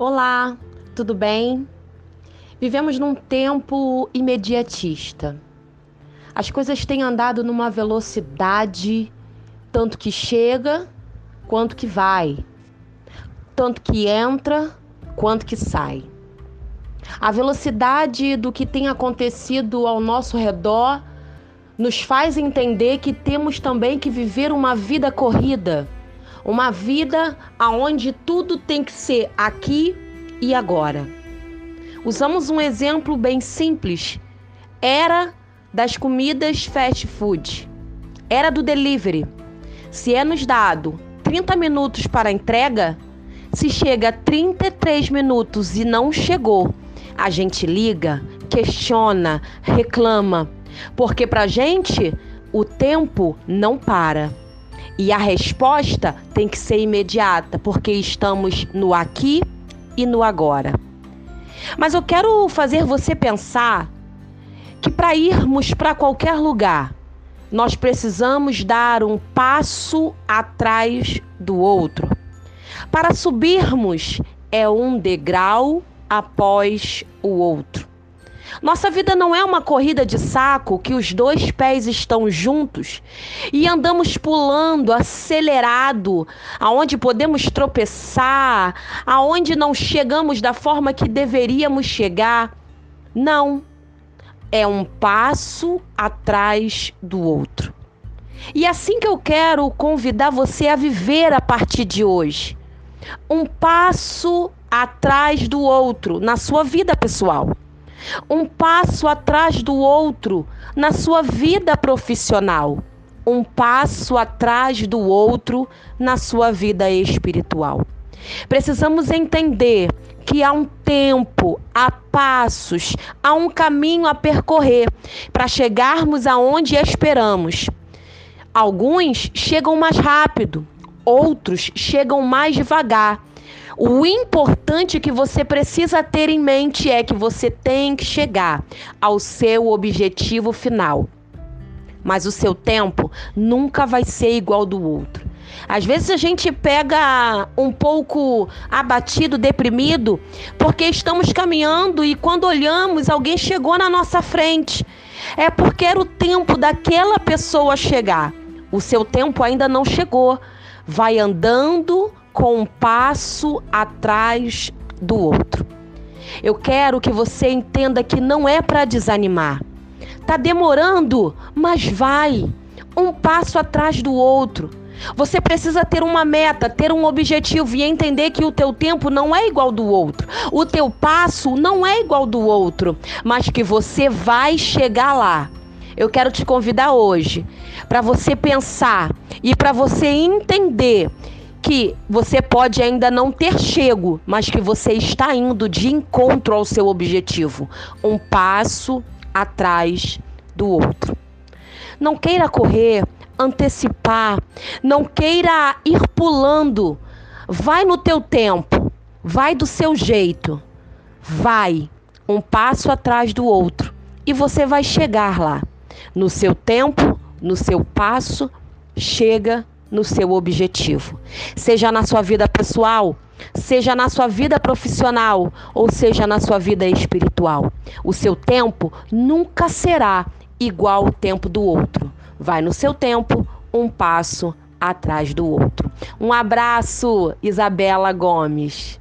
Olá, tudo bem? Vivemos num tempo imediatista. As coisas têm andado numa velocidade tanto que chega quanto que vai, tanto que entra quanto que sai. A velocidade do que tem acontecido ao nosso redor nos faz entender que temos também que viver uma vida corrida uma vida aonde tudo tem que ser aqui e agora. Usamos um exemplo bem simples. Era das comidas fast food. Era do delivery. Se é nos dado 30 minutos para entrega, se chega a 33 minutos e não chegou, a gente liga, questiona, reclama, porque para gente o tempo não para. E a resposta tem que ser imediata, porque estamos no aqui e no agora. Mas eu quero fazer você pensar que para irmos para qualquer lugar, nós precisamos dar um passo atrás do outro. Para subirmos, é um degrau após o outro. Nossa vida não é uma corrida de saco que os dois pés estão juntos e andamos pulando acelerado, aonde podemos tropeçar, aonde não chegamos da forma que deveríamos chegar. Não. É um passo atrás do outro. E assim que eu quero convidar você a viver a partir de hoje. Um passo atrás do outro na sua vida pessoal um passo atrás do outro na sua vida profissional, um passo atrás do outro na sua vida espiritual. Precisamos entender que há um tempo, há passos, há um caminho a percorrer para chegarmos aonde esperamos. Alguns chegam mais rápido, outros chegam mais devagar. O importante que você precisa ter em mente é que você tem que chegar ao seu objetivo final. Mas o seu tempo nunca vai ser igual do outro. Às vezes a gente pega um pouco abatido, deprimido, porque estamos caminhando e quando olhamos, alguém chegou na nossa frente. É porque era o tempo daquela pessoa chegar. O seu tempo ainda não chegou. Vai andando com um passo atrás do outro. Eu quero que você entenda que não é para desanimar. Tá demorando, mas vai. Um passo atrás do outro. Você precisa ter uma meta, ter um objetivo e entender que o teu tempo não é igual do outro. O teu passo não é igual do outro, mas que você vai chegar lá. Eu quero te convidar hoje para você pensar e para você entender que você pode ainda não ter chego, mas que você está indo de encontro ao seu objetivo, um passo atrás do outro. Não queira correr, antecipar, não queira ir pulando. Vai no teu tempo, vai do seu jeito. Vai um passo atrás do outro e você vai chegar lá. No seu tempo, no seu passo, chega no seu objetivo. Seja na sua vida pessoal, seja na sua vida profissional ou seja na sua vida espiritual. O seu tempo nunca será igual ao tempo do outro. Vai no seu tempo, um passo atrás do outro. Um abraço, Isabela Gomes.